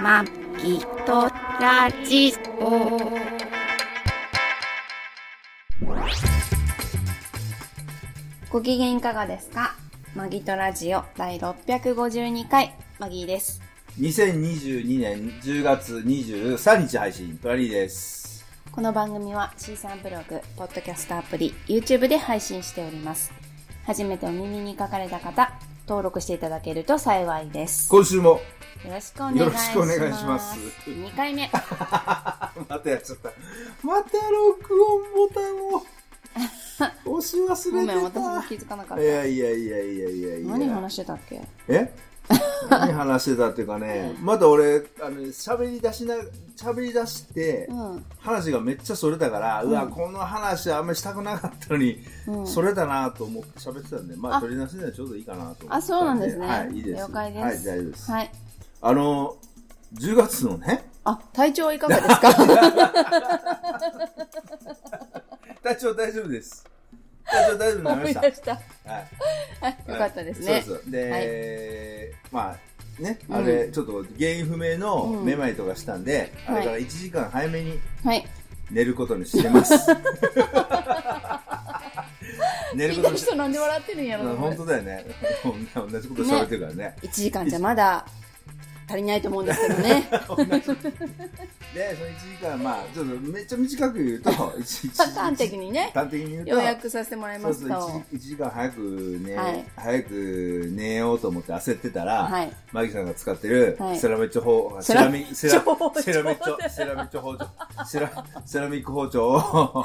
まきとラジオ。ご機嫌いかがですか？マギとラジオ第652回、マギーです。2022年10月23日配信、トラリーです。この番組は C さんブログ、ポッドキャストアプリ、YouTube で配信しております。初めてお耳に書かれた方、登録していただけると幸いです。今週も、よろしくお願いします。よろしくお願いします2回目。またやっちゃった。また録音ボタンを 押し忘れてた。ごめん、私も気づかなかった。いやいやいやいやいやいや。何話してたっけ？え？何話してたっていうかね、また俺、あの、喋り出しな、喋り出して、うん。話がめっちゃそれたから、うわ、この話あんまりしたくなかったのに、うんそれだなと思って喋ってたんで、まあ、あ取り出しにはちょうどいいかなと思って。あ、そうなんですね。はい、いいです。了解です。はい、大丈夫です。はい。あの、10月のね、あ、体調はいかがですか？体調大丈夫です。大丈夫になりました。した。はい。よかったですね。そうそう。で、まあ、ね、うんあれ、ちょっと原因不明のうんめまいとかしたんで、はいあれから1時間早めにはい。寝ることにしてます。寝ることにし人なんで笑ってるんやろうん本当だよね。同じこと喋ってるからね。1時間じゃまだ足りないと思うんですけどね。で、その1時間、まあ、ちょっとめっちゃ短く言うと、1, 端的にね、端的に言うと、要約させてもらいそうそうますと。1, 時間早く寝、はい。早く寝ようと思って焦ってたら、はい。マギさんが使ってるはい。セラミック包、セラセラミセラセラミックセラミック包丁セラセラミック包丁を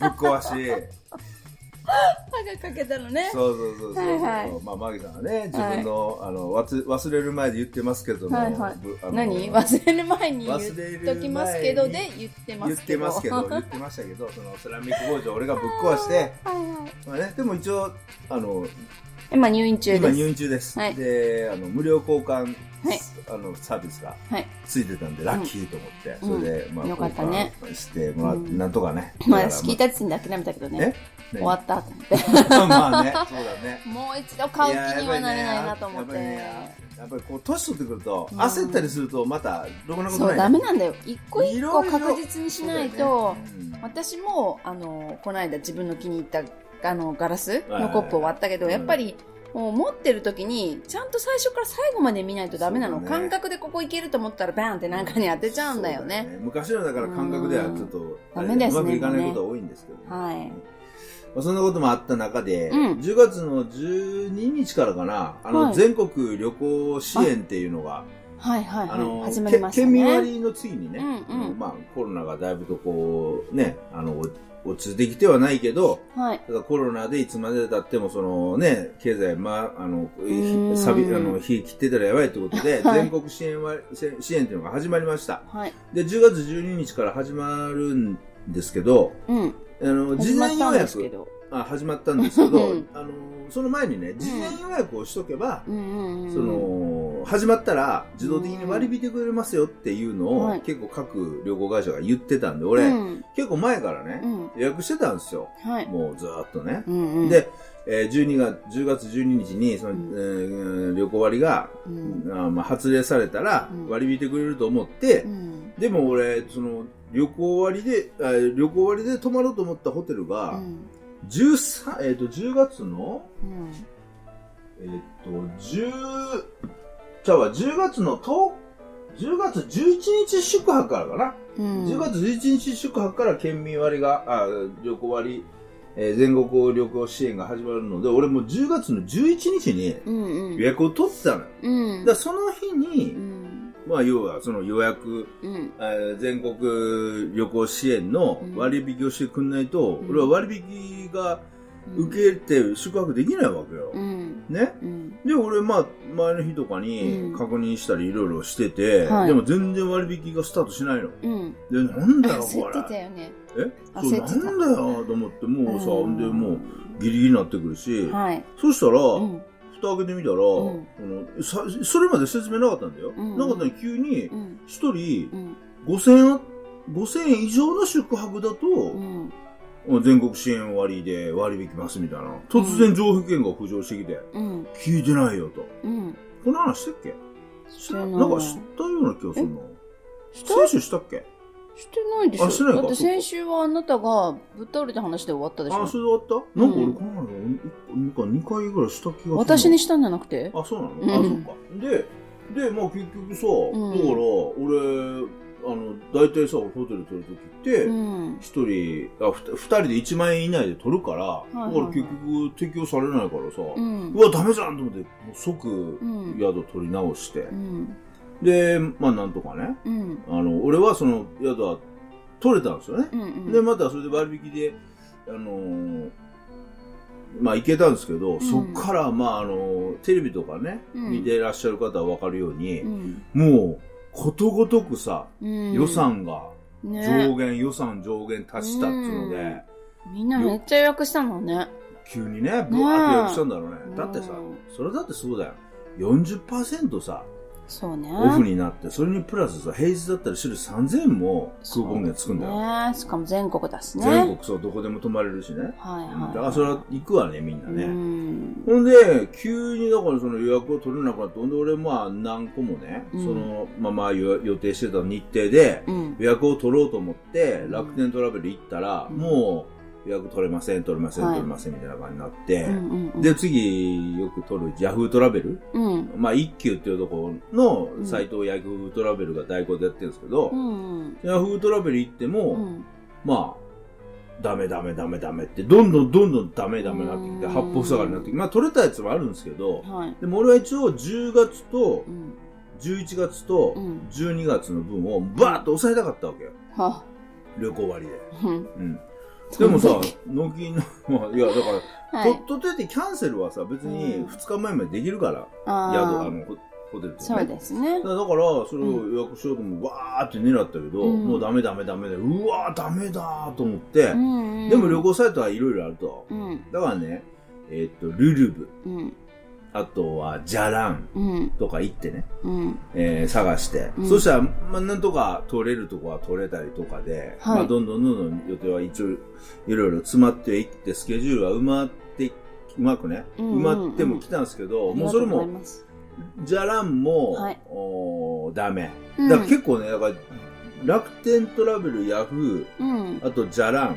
ぶっ壊し、歯がかけたのね。そうそうそうそう、はいはい。まあマギさんがね自分の、あの忘忘れる前で言ってますけども、はいはい。何？忘れる前に言っときますけどで言ってま言ってすけど。ますけど 言ってましたけどそのセラミック包丁俺がぶっ壊して、はいはい。まあね、でも一応あの今入院中です。今入院中です。はいで、あの、無料交換、はいあの、サービスがはい。ついてたんで、ラッキーと思って、うんそれで、まあ、よかったねしてもらって、うんなんとかね。まあ、だから聞いた時点で諦めたけどね。え？終わったと思って。まあね、そうだね。もう一度買う気にはなれないなと思って。やっぱりこう、年取ってくると、うん焦ったりすると、また、ろくなことそう、ない、ダメなんだよ。一個一個確実にしないと、私も、あの、この間自分の気に入った、あの、ガラスはいのコップを割ったけど、うん。やっぱり、もう持ってる時に、ちゃんと最初から最後まで見ないとダメなの。ね。感覚でここいけると思ったら、バーンってなんかに当てちゃうんだよそうね。昔のだから感覚ではちょっと、ダメですね。うまくいかないことが多いんですけど、はい。まあ、そんなこともあった中で、うん。10月の12日からかな、あの、はい。全国旅行支援っていうのが、はいはいあの、はい。始まりましたけ県民ね。割の次にね、うんうん。あのまあコロナがだいぶとこう、ね、あの、落ち着いてきてはないけど、はい。ただコロナでいつまで経ってもそのね、経済、まあ、あの、んひ錆び、あの、火切ってたらやばいってことで、はい全国支援割、せ支援っていうのが始まりました。はい。で、10月12日から始まるんですけど、うん。あの、事前予約。あ始まったんですけどうん、あの、その前にね、事前予約をしとけば、うん。その、始まったら自動的に割り引いてくれますよっていうのを、はい結構各旅行会社が言ってたんで、俺、うん。結構前からね、うん。予約してたんですよ。はい。もうずーっとね。うんうん。で、えー12月、10月12日に、その、うんえー旅行割が、うん。あーまあ、発令されたらうん割り引いてくれると思って、うん。でも俺、その、旅行割で、あ旅行割で泊まろうと思ったホテルが、うん。13、えっ、と、10月の、うん。えっ、と、10、じゃあ、10月の10、10月11日宿泊からかな。うん。10月11日宿泊から県民割が、あ旅行割、えー全国旅行支援が始まるので、俺もう10月の11日にうんうん。予約を取ってたのよ。うん。だからその日うに、ん。まあ要はその予約、うん。えー全国旅行支援の割引をしてくんないと、うん俺は割引が受けて宿泊できないわけよ。うん。ね？うん。で、俺、まあ、前の日とかうんに確認したりいろいろしてて、はいでも全然割引がスタートしないの。うん。で、なんだよ、こ焦ってたれ。よね。え？そう、なんだよ、と思って、もうさ、うんで、もう、ギリギリになってくるし、はい。そしたら、うん。蓋開けてみたら、んこのさそれまで説明なかったんだよ。うんなかったのに急にう、ん。一人うん。5000円、5000円以上の宿泊だと、うん。全国支援割で割り引きますみたいな。突然上限が浮上してきて、うん。聞いてないよと。うん。この話したっけ？してない。なんか知ったような気がするな。した？先週したっけ？してないでしょあしだって先週はあなたがぶっ倒れた話で終わったでしょあ、それで終わった？なんか俺この前、なんか2回ぐらいした気がするな。私にしたんじゃなくて？あ、そうなの、うんあ、そっか。で、で、まあ結局さ、んだから、俺、あの、大体さ、ホテル取るときって、うん。一人、あ、ふた二人で1万円以内で取るから、だから結局適用されないからさ、う。うんわ、ダメじゃんと思って、もう即うん。宿取り直して、うん。で、まあなんとかね、うん。あの、俺はその宿は取れたんですよね。で、またそれで割引で、あのーまあ行けたんですけど、んそっから、まああのテレビとかね、うん見てらっしゃる方はわかるように、うん。もう、ことごとくさ、うん。予算がね上限、予算上限達したっていうので、みんなめっちゃ予約したのね。急にね、ブワーって予約したんだろうね。うんだってさ、それだってそうだよ。40%さ、そうね。オフになって、それにプラスさ、平日だったら週3000円もクーポン券つくんだよ。ねしかも全国だしね。全国そう、どこでも泊まれるしね。はいはい。だからそれは行くわね、みんなうね。ん。ほんで、急にだからその予約を取れなくなって、ほんで俺まあ何個もね、うんそのまま予予定してた日程でうん。予約を取ろうと思って、うん楽天トラベル行ったら、うんもう予約取れません、取れません、はい取れませんみたいな感じになって、うんうん。で、次よく取るヤフートラベルうん。まあ一休っていうところのサイトをヤフートラベルが代行でやってるんですけど、うん。ヤフートラベル行っても、うん。まあ、ダメダメダメダメって、どんどんどんどんダメダメになってきて、うん八方塞がりになってきて、まあ取れたやつもあるんですけど、はい。でも俺は一応10月とうん。11月とうん12月の分をバーッと抑えたかったわけよ。は。旅行割で。うん。うん。でもさ、納金の、まあ、いや、だから、はい。とっととやってキャンセルはさ、別にうん2日前までできるから、あ宿、ーあの、ホホテルとそう。ですねだ。から、それを予約しようと思う、わーって狙ったけど、うんもうダメダメダメで、うわーダメだーと思って、うんうん。でも旅行サイトはいろいろあると。うん。だからね、えっと、ルルブ、うん。あとは、ジャランうん。とか行ってね、うん。えー探して、うん。そしたら、まあ、なんとか取れるとこは取れたりとかで、はい。まあ、どんどんどんどん予定は一応、いろいろ詰まっていって、スケジュールは埋まって、うまくね、うんうんうん。埋まっても来たんですけど、もうそれありがとうございも、ますジャランも、はい。おーダメ。うん。だから結構ね、だから、楽天トラベル、ヤフうんー、。あとジャラン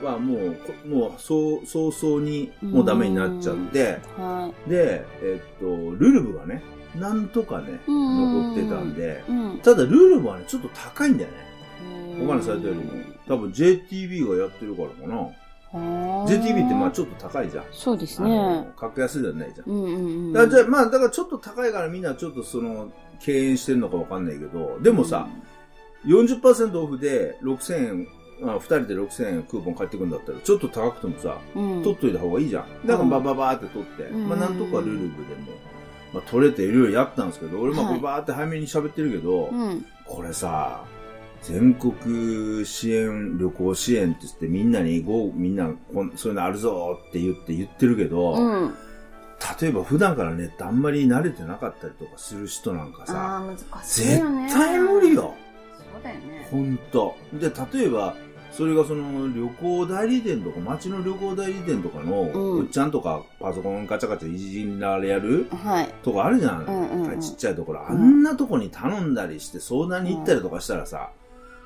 うん。はもう、こもう、そう、早々にもうダメになっちゃって、はで、えっと、ルルブがね、なんとかね、うん残ってたんでい。、うん。ただルルブはね、ちょっと高いんだよね。他他のサイトよりも。多分 JTB がやってるからかな。JTB ってまあちょっと高いじゃん。そうですね。格安ではないじゃん。うんうんうん。だじゃあまあ、だからちょっと高いからみんなちょっとその、敬遠してるのかわかんないけど、でもさ、40%オフで6000円、まあ、2人で6000円クーポン返ってくるんだったら、ちょっと高くてもさ、うん、取っといた方がいいじゃん。だからバババーって取って、うんまあなんとかルルブでも、まあ取れていろいろやったんですけど、俺まあこはいれバーって早めに喋ってるけど、うん。これさ、全国支援、旅行支援って言ってみんなに、ごみんなこん、そういうのあるぞって言って言ってるけど、うん。例えば普段からネットあんまり慣れてなかったりとかする人なんかあさ、あ、難しい絶。対無理よ。そうだよね。ほんと。で、例えば、それがその旅行代理店とか、街の旅行代理店とかの、うんうっちゃんとかパソコンガチャガチャいじりながらやるはい。とこあるじゃん。うんうんうんちっちゃいところ。あんなとこに頼んだりして相談に行ったりとかしたらさ、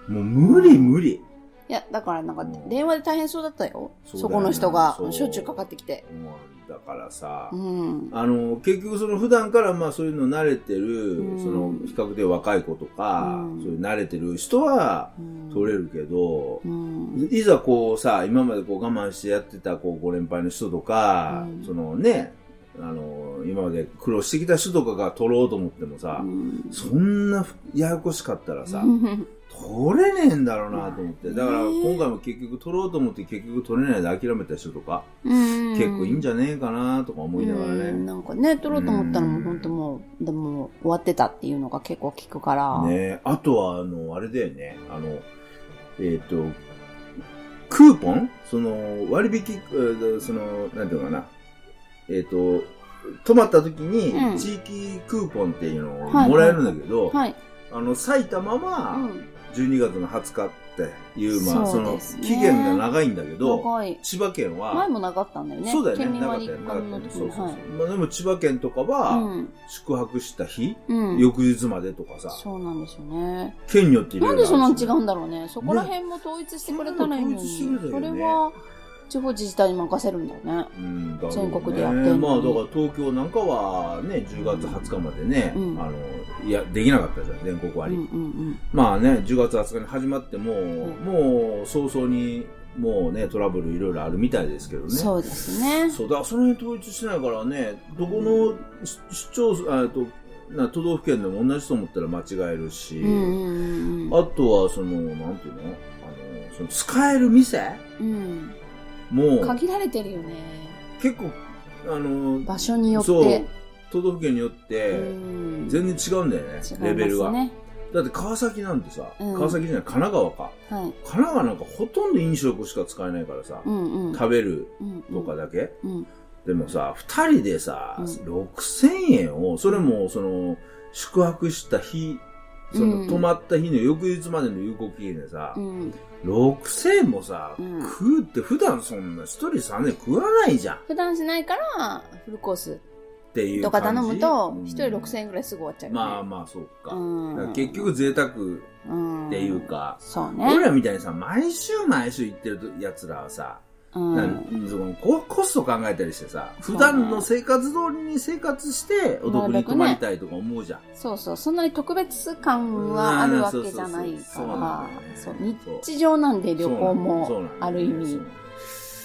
もう無理無理。いや、だからなんかうん電話で大変そうだったよ。そこの人がしょっちゅうかかってきて。もうだからさ、うん。あの、結局その普段からまあそういうの慣れてる、うん。その比較的若い子とか、うん。そういう慣れてる人はうん。取れるけど、うん。いざこうさ、今までこう我慢してやってたこうご連敗の人とか、うん。そのね、あの、今まで苦労してきた人とかが取ろうと思ってもさ、うん。そんなややこしかったらさ、うん取れねえんだろうなと思って。だから今回も結局取ろうと思って結局取れないで諦めた人とか、うん結構いいんじゃねえかなとか思いながらうんね。なんかね、取ろうと思ったらもううん本当もう、でも終わってたっていうのが結構聞くから。ねあとは、あの、あれだよね。あの、えっ、と、クーポン？その、割引、えーその、なんていうのかな。えっ、と、泊まった時うんに、地域クーポンっていうのをはいもらえるんだけど、はい。あの、埼玉うは、ん。12月の20日っていう、まあ、その期限が長いんだけど、長い。千葉県は、前もなかったんだよね。そうだよね。県民。割りなかった。そうそうそう。はい。まあでも千葉県とかは、うん。宿泊した日、うん。翌日までとかさ、そうなんですよね。県によっていろろないんでそんなあるしん違うんだろうね。そこら辺も統一してくれたらいいのに。ね統一してくれたそれは地方自治体に任せるんだよね。うん、だろうね全国でやってんのにまあだから東京なんかはね、10月20日までね、うんあの、いや、できなかったじゃん、全国割。うんうんうん。まあね、10月20日に始まっても、んもう早々に、もうね、トラブルいろいろあるみたいですけどね。そうですね。そう、だからその辺統一してないからね、どこのし市町村、あと、な都道府県でも同じと思ったら間違えるし、うんうんうんあとはその、なんていうのあの、その使える店？うん。もうん。限られてるよね。結構、あの、場所によっそうて。、都道府県によって、うん全然違うんだよね、違いレベルが。だって川崎なんてさ、うん川崎じゃない、神奈川か。はい。神奈川なんかほとんど飲食しか使えないからさ、うんうん。食べるうんとかだけ。うん。でもさ、二人でさ、うん6000円を、それもその、宿泊した日、その、うん泊まった日の翌日までの有効期限でさ、うん。6000円もさ、うん食うって普段そんな一人3円食わないじゃんっ普段しないから、フルコースていうとか頼むと、うん一人6000円ぐらいすぐ終わっちゃうよね。まあまあ、そうか。うん結局贅沢っうん、ていうか、そうね。俺らみたいにさ、毎週毎週行ってる奴らはさ、うん。そのココスト考えたりしてさ、普段の生活通りに生活して、お得に泊まりたいとか思うじゃん。そうそう、そんなに特別感はあるわけじゃないから、日常なんで旅行もある意味。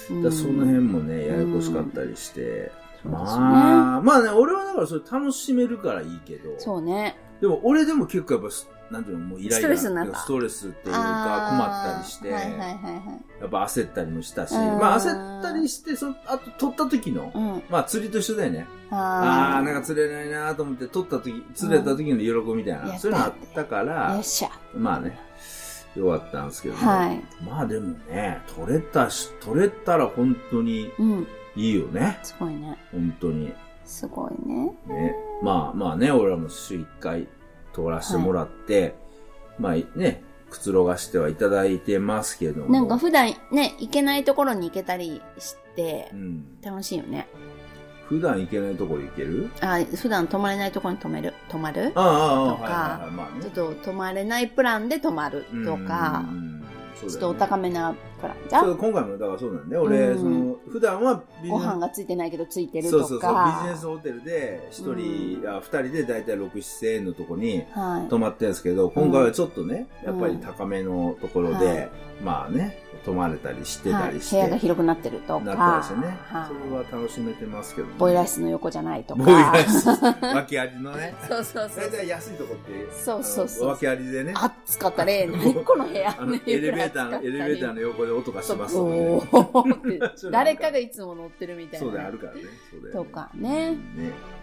そうだその辺もね、ややこしかったりして。まあ、まあね、俺はだからそれ楽しめるからいいけど、そうね。でも俺でも結構やっぱす、なんていうの、もうイライラストレスになったストレスっていうか困ったりして、はいはいはいはい。やっぱ焦ったりもしたし、うんまあ焦ったりして、そあと取った時の、うん。まあ釣りと一緒だよね。ああなんか釣れないなと思って取った時、釣れた時の喜びみたいな、うんそういうのあったかよらっ、しゃ。まあね、よかったんですけど、ねはい。まあでもね、取れたし、取れたら本当にうん。いいよね。すごいね。本当に。すごいね。ね。まあまあね、俺らも週1回通らせてもらって、まあね、くつろがしてはいただいてますけども。なんか普段ね、行けないところに行けたりしてう、ん。楽しいよね。普段行けないところ行ける？あ普段泊まれないところに泊める、泊まる？とかはいはいはい、まあね。ちょっと泊まれないプランで泊まるとかう、んうんうんそうちょっとお高めなプランじゃそうん今回もだからそうなんだよ。俺、うんその、普段はご飯がついてないけどついてるとそうそうそう、か。ビジネスホテルで、一人、あ二人でだいたい6、7円のとこにはい。泊まってるんですけど、今回はちょっとね、やっぱり高めのところで、はいまあね、泊まれたりしてたはい、りして、部屋が広くなってるとか。なったりしてね、はいそれは楽しめてますけど、ね、ボイラー室の横じゃないとか。ボイラー室。訳ありのね。そうそうそう大。体安いとこって、そうそうそうあの訳ありでね。暑かったね。何この部屋。エレベーターの、エレベーターの横で音がしますとかね誰かがいつも乗ってるみたいな。そうだよ、あるからね。そうだよねとかね。ね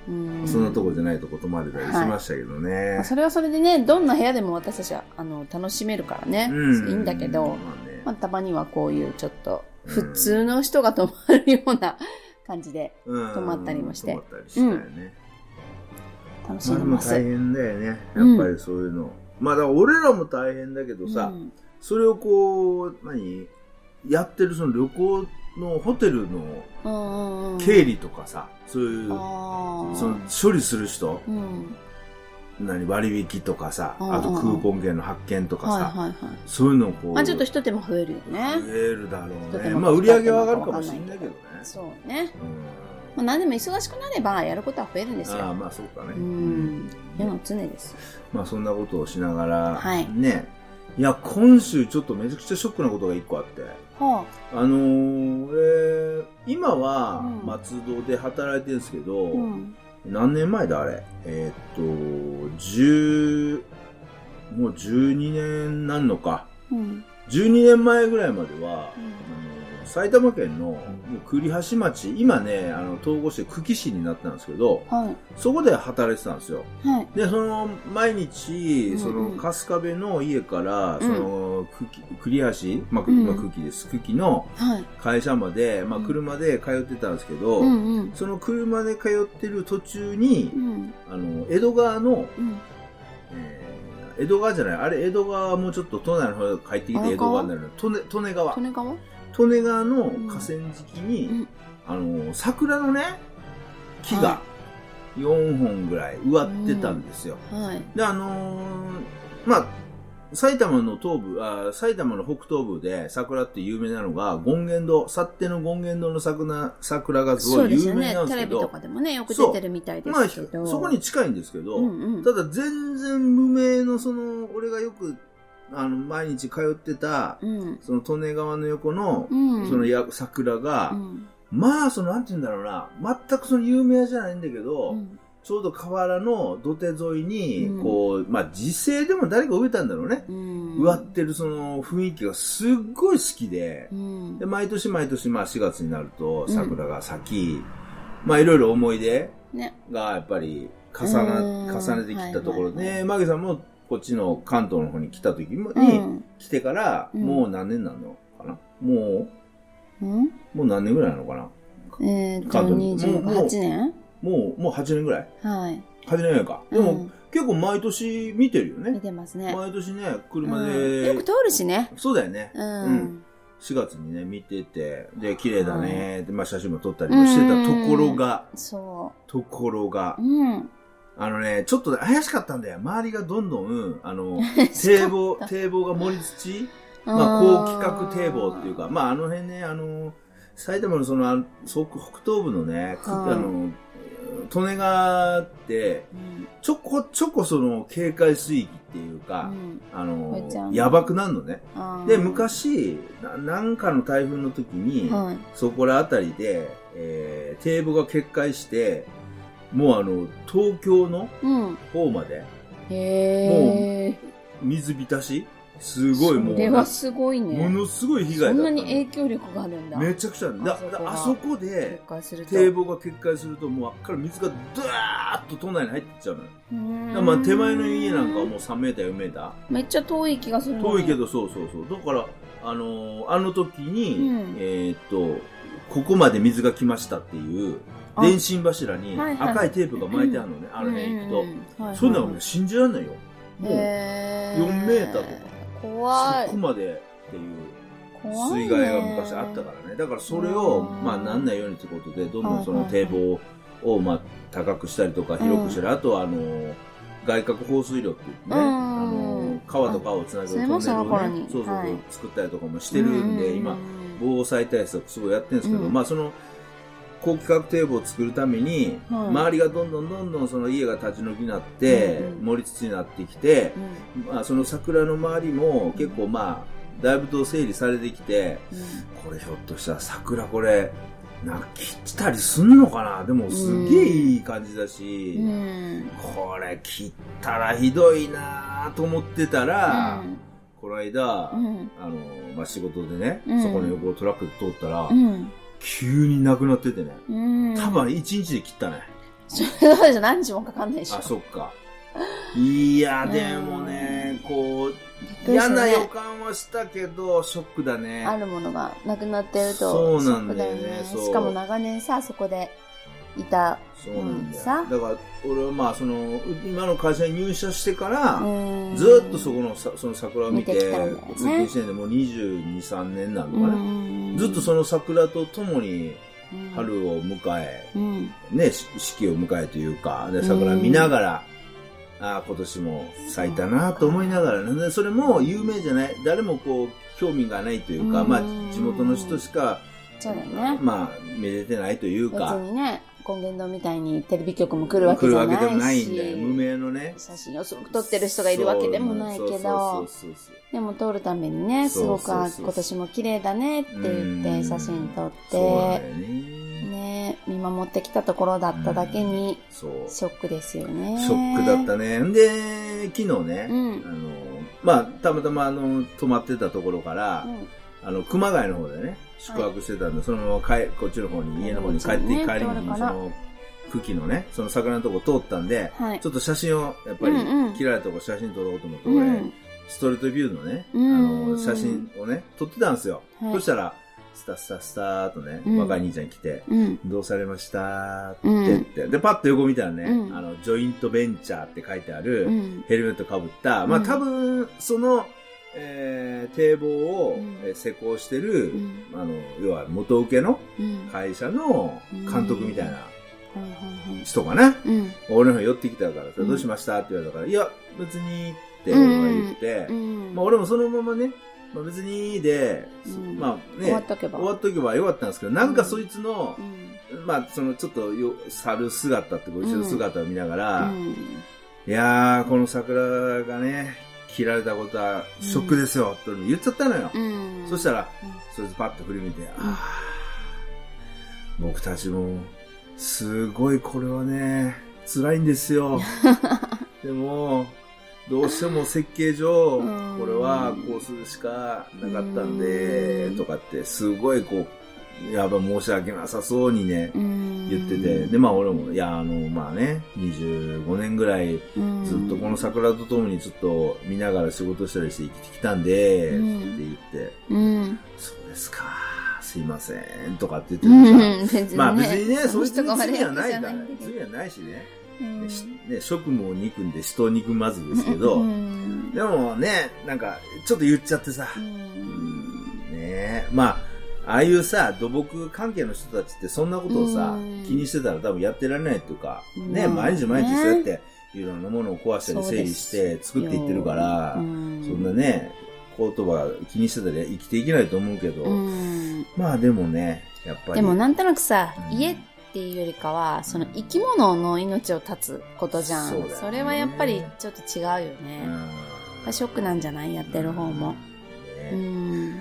うんそんなとこじゃないとこ泊まれたりしましたけどね。まあそれはそれでね、どんな部屋でも私たちはあの楽しめるからね、うんいいんだけど、まあねまあ、たまにはこういうちょっとうん普通の人が泊まるような 感じでうん泊まったりもして泊まったりしたよね。楽しまあでもんでます。大変だよね。やっうんぱりそういうの。まあだから俺らも大変だけどさ、うんそれをこう、何？やってるその旅行のホテルの経理とかさ、そういう、その処理する人、うん何？割引とかさ、うんあとクーポン券の発券とかさ、はいはいはい。そういうのをこう、まあちょっと一手間増えるよ増ね。えるだろうね。まあ売り上げは上がるかもしれないけどね。そうね。うんまあ何でも忙しくなればやることは増えるんですああ、よ。まあそうかね。うん。世の常です。まあそんなことをしながら、はいね。いや、今週ちょっとめちゃくちゃショックなことが一個あって。はあのー、俺、今はうん松戸で働いてるんですけど、あ。うん。何年前だあれ？えーっと、10、もう12年なんのか。うん。12年前ぐらいまでは、うんあの埼玉県の栗橋町、今ね、あの統合して久喜市になったんですけど、はい。そこで働いてたんですよ。はい。で、その、毎日、その、春日部の家から、うんその、栗橋、まあ、うんまあ、久喜です。久喜のはい。会社まで、まあ、うん車で通ってたんですけど。その車で通ってる途中にう、ん。あの、江戸川の、江戸川じゃない、あれ江戸川はもうちょっと都内の方に帰ってきて江戸川になる利根川。利根川？利根川の河川敷に、うんあの、桜のね、木が4本ぐらい植わってたんですよ。はい。で、あのーまあ、埼玉の東部あ、埼玉の北東部で桜って有名なのが、権現堂、去っての権現堂の桜桜がすごい有そうですよね名なん。ですけど、テレビとかでもね、よく出てるみたいでまあ、すけど。そこに近いんですけど、うんうんただ全然無名のその、俺がよく、あの、毎日通ってた、うん。その利根川の横の、うん。そのや桜が、うん。まあ、その、なんて言うんだろうな、全くその有名じゃないんだけど、うんちょうど河原の土手沿いに、うんこう、まあ、自生でも誰か植えたんだろうね。うん。植わってるその雰囲気がすっごい好きで、うんで、毎年毎年、まあ、4月になるとうん桜が咲き、まあ、いろいろ思い出ね。がやっぱり重うんな、重ねてきたところで、マギさんもこっちの関東の方に来た時に、ん。来てから、うんもう何年なのかな？もうもう何年ぐらいなのかな？えーっと、関東に28年？もう、もう8年ぐらいはい。8年やか。でも、うん結構毎年見てるよ見ね。てますね。毎年ね、車うんで、よく通るしね。そうだよね。ううんん。4月にね、見てて、で、綺麗だね、で、まあ写真も撮ったりもしてたところが、そところがう。、うん。あのね、ちょっと怪しかったんだよ。周りがどんどん、あの、堤防、堤防が盛り土まあ、高規格堤防っていうか、まあ、あの辺ね、あの、埼玉のその、あそ北東部のね、あ。の、利根川って、うん。ちょこちょこその警戒水域っていうか、うん。あの、やばくなるのね。で、昔、ななんかの台風の時に、はい。そこらあたりで、えー、堤防が決壊して、もうあの、東京のうん。方までへえ。水浸しすごいもう、それはすごいね。ものすごい被そ害だったのんなに影響力があるんだ。めちゃくちゃあるだあそだあそこ決で。堤防が決壊するともうあっから水がドワーッと都内に入ってっちゃうのよまあ手前の家なんかはもう3メーター4メータめっちゃ遠い気がするーのに遠いけどそうそうそうだからあのーあの時に、うんえーっとここまで水が来ましたっていうあ電信柱に赤いテープが巻いてあるのね、あの辺行くと、そんなの信じられないよ。もうへー4メーターとか怖い。そこまでっていう水害が昔あったからね。だからそれを、うん。まあなんないようにってことで、どんどんその堤防を、まあ高くしたりとか広くしたり、あとはあの、外角放水路って言ってね、うん。あの、川と川をつなぐトンネルをね、そうそう作ったりとかもしてるんで、う今、防災対策すごいやってるんですけど、うん。まあその、高規格堤防を作るために、はい。周りがどんどんどんどんその家が立ち退きになって、うんうん。盛り土になってきて、うん。まあ、その桜の周りも結構まあ、だいぶと整理されてきて、これひょっとしたら桜これ、なんか切ったりすんのかな？でもすげえいい感じだし、うん。うんこれ切ったらひどいなと思ってたら、この間、うん。あの、まあ、仕事でね、うん。そこの横をトラックで通ったら、うん急になくなっててね、うん。多分一日で切ったね。そうじゃ何日もかかんないでしょ。あ、そっか。いや、うんでもね、こう、嫌な予感はしたけど、ショックだね。あるものがなくなってるとそうなんだよねショックそう。しかも長年さそこでいた。そうなんだよ。さ。だから、俺はまあ、その、今の会社に入社してから、うん。ずーっとそこのさその桜を見て、通勤してんで、もう22、3年なのかな。うん。ずっとその桜と共にうん。春を迎え、うん。ね、し四季を迎えというか、で、桜見ながら、ああ、今年も咲いたなと思いながらね、でそれも有名じゃない、誰もこう、興味がないというか、うん。まあ、地元の人しか、ね。まあ、めでてないという別か、にね権現堂みたいにテレビ局も来るわけじゃないし来るわけでもないんだよ。無名のね。写真をすごく撮ってる人がいるわけでもないけどでも撮るためにねすごく今年も綺麗だねって言って写真撮ってよね。ね見守ってきたところだっただけに。ショックですよねショックだったね。んで、昨日ね、うんあの、まあ、たまたまあの、泊まってたところから、あの、熊谷の方でね、宿泊してたんで、そのまま帰、こっちの方に、家の方に帰って、ね。帰りに、通るから。その、茎のね、その桜のとこ通ったんで、はい。ちょっと写真を、やっぱり、うんうん。切られたとこ写真撮ろうと思って、う俺、んストリートビューのね、あうん。の、写真をね、撮ってたんですよ。はい。そしたら、スタスタスターとね、うん。若い兄ちゃん来て、うん。どうされました？って言って、で、パッと横見たらね、うん。あの、ジョイントベンチャーって書いてある、うん。ヘルメットかぶった、まあうん。多分、その、えー、堤防を、うんえー施工してる、うんあの、要は元請けのうん。会社の監督みたいな。人かな。うん。俺の方寄ってきたからどうしました？って言われたから、いや、別にって俺は言って、うん。まあ俺もそのままね、まあ、別にで、うんまあね、終わっとけば。終わっとけばよかったんですけど、なんかそいつのう、ん。まあそのちょっとよ、猿姿って後ろ姿を見ながら、うん。いやー、この桜がね、切られたことはショックですよ、と言っちゃったのよ。うん。そしたら、うんそいつパッと振り向いて、あー僕たちも、すごいこれはね、辛いんですよ。でも、どうしても設計上、うんこれはこうするしかなかったんでう、んとかって、すごいこう、やばい申し訳なさそうにね、うん。言ってて、で、まあ俺も、いや、あの、まあね、25年ぐらい、うん。ずっとこの桜とともにずっと見ながら仕事したりして生きてきたんで、うん。って言って、うん。そうですか、すいません、とかってう言ってた。まあ別にね、そういう人が悪い罪はないから、罪はないしね、ね職務を憎んで人を憎まずですけど、うん。でもね、なんか、ちょっと言っちゃってさ、ねえ、まあ、ああいうさ、土木関係の人たちってそんなことをさうん、気にしてたら多分やってられないっていうか、ね、まあ毎日毎日ねそうやって、いろんなものを壊したり整理して作っていってるから、そんなね、言葉気にしてたら生きていけないと思うけど、うん。まあでもね、やっぱり。でもなんとなくさ、うん。家っていうよりかは、その生き物の命を絶つことじゃん。そうだよね。れはやっぱりちょっと違うよね。うん。ショックなんじゃない？やってる方も。うね。ん。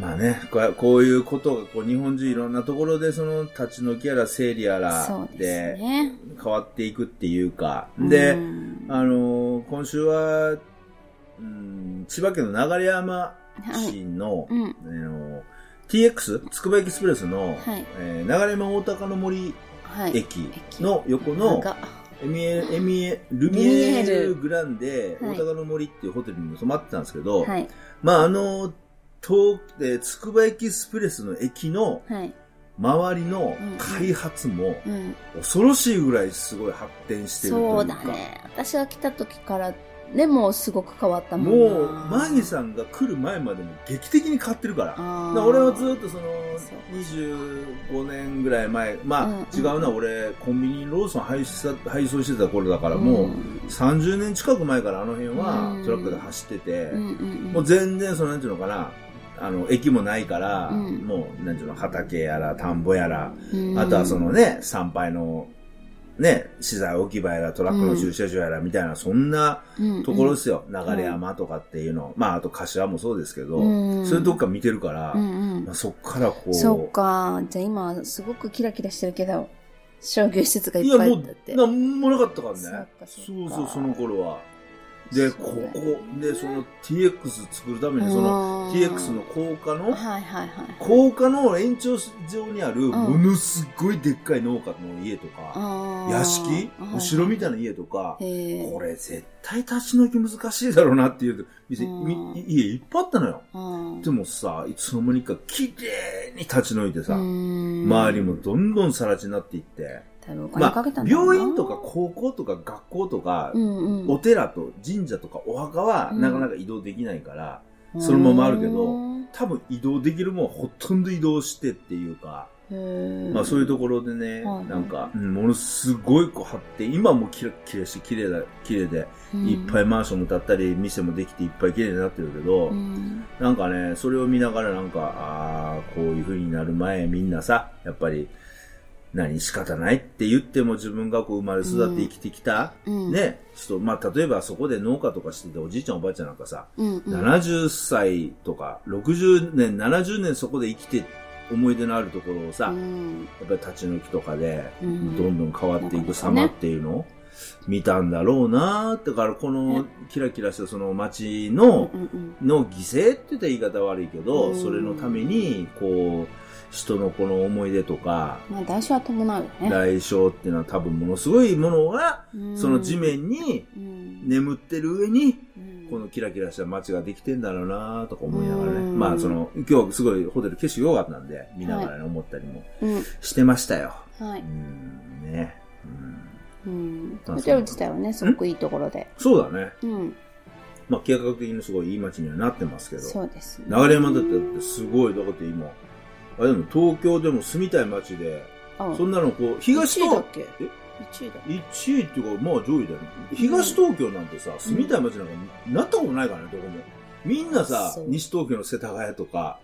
まあね、こうこういうことがこう日本中いろんなところでその立ち退きやら整理やらで。変わっていくっていうか、で、うんあのー今週は、うん、千葉県の流山はい。市の、うん。あの TX、つくばエキスプレスの、はいえー流山大高の森はい。駅の横の、がエミエ、エミエ、ルミエールグランデ、はい大高の森っていうホテルにも泊まってたんですけど、はい。まああの、東、えーつくばエキスプレスの駅のはい。周りの開発もうん。恐ろしいぐらいすごい発展してるというか。そうだね。私が来た時から、でもすごく変わったもんな。もう、マギさんが来る前までも劇的に変わってるから。だから俺はずっとそのそう25年ぐらい前、まあ、うん違うな、俺コンビニローソン配送配送してた頃だからもう、ん30年近く前からあの辺はうんトラックで走ってて、うんうんうんもう全然そのなんていうのかな、あの、駅もないから、うんもう、なんていうの、畑やら、田んぼやら、うんあとはそのね、参拝の、ね、資材置き場やら、トラックの駐車場やら、みたいな、そんなところですよ。流山とかっていうの。まあ、あと柏もそうですけど、うんそういうとこから見てるから、うんうんまあ、そっからこう。そうか。じゃあ今、すごくキラキラしてるけど、商業施設がいいや、っぱいあもったって。う、なんもなかったからね。そうそう、その頃は。で、ここ、で、その TX 作るために、そのうん TX の高架の、はいはいはい。高架の延長上にある、んものすごいでっかい農家の家とか、屋敷？お城みたいな。な家とか。これ絶対立ち退き難しいだろうなっていう店、家いっぱいあったのよ。うんでもさ、いつの間にか綺麗に立ち退いてさ、うん周りもどんどん更地になっていって、だいぶお金まあかけたん、だろうな。病院とか高校とか学校とか、うんうん。お寺と神社とかお墓はうん。なかなか移動できないから、そのままあるけどうん多分移動できるもんはほとんど移動してっていうか、まあそういうところでね、はいなんか、うんものすごいこう発展、今もキラキラして綺麗だ、綺麗で、いっぱいマンションも建ったり、店もできていっぱい綺麗になってるけど、うん。なんかね、それを見ながらなんか、ああ、こういう風になる前みんなさ、やっぱり、何仕方ないって言っても自分がこう生まれ育って生きてきた、うん。ね、人、まあ例えばそこで農家とかしてておじいちゃんおばあちゃんなんかさ、うんうん。70歳とか60年、70年そこで生きて思い出のあるところをさ、うん。やっぱり立ち退きとかで、うん。どんどん変わっていく様っていうのを見たんだろうなーだからこのキラキラしたその街の、の犠牲って言ったら言い方悪いけど、うん。それのために、こう、人のこの思い出とか、まあ代償は伴うよね。代償っていうのは多分ものすごいものが、うんその地面にうん眠ってる上に、うんこのキラキラした街ができてんだろうなとか思いながらね。うんまあその、今日すごいホテル景色良かったんで、見ながらね、思ったりもうん。してましたよ。はい。うん、ね。うん、ホテル自体はね、すごくいいところで。そうだね。うん。まあ計画的にすごいいい街にはなってますけど。そうですね。流山だってだってすごい、だって今、あれでも東京でも住みたい街で、あそんなのこう、東東1位だっけ？え ?1 位だ。1位っていうか、まあ上位だよね。東東京なんてさ、住みたい街なんかなったことないからね、どこも。みんなさ西東京の世田谷とか、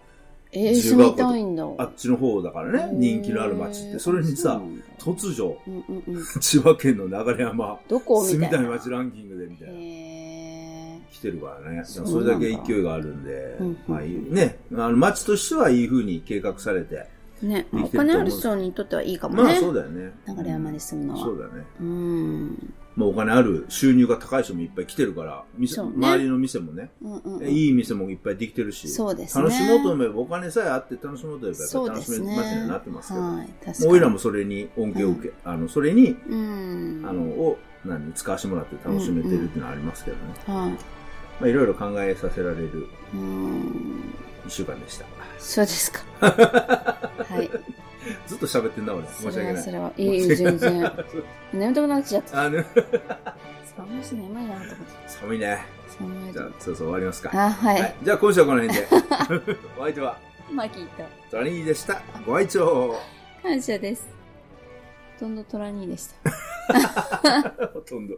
えー、住みたいんだ。あっちの方だからね、人気のある街って。それにさ、、突如、うんうんうん。千葉県の流山、どこ住みた。い街ランキングでみたいな。へ来てるからね。それだけ勢いがあるんでうん、まあいいね、あの街としてはいい風に計画されて、ーね、まあお金ある人にとってはいいかもまあね。そうだよね。流山に住むのは。そうだね。うん。まあお金ある、収入が高い人もいっぱい来てるから、店ね周りの店もね、うんうんうん。いい店もいっぱいできてるし、そうですね。楽しもうと思えば、お金さえあって楽しもうと思えば、やっぱり楽しめ街にはなってますけど、はい。確かに。もう俺らもそれに恩恵を受け、あの、それに、うん。あの、を、何、使わせてもらって楽しめてるっていうのはありますけどね。はい。まあいろいろ考えさせられるうん。一週間でした。そうですか。はい。ずっと喋ってんな、俺。申そし訳ない。れはそれは。いい、全然。眠たくなっちゃった。あの、寒いし眠いなと思って。寒いね。寒いじゃあ、そろそろ終わりますか。あ、ははいい。。じゃあ今週はこの辺で。お相手は、マキーと。トラニーでした。ご愛聴感謝です。ほとんどトラニーでした。ほとんど。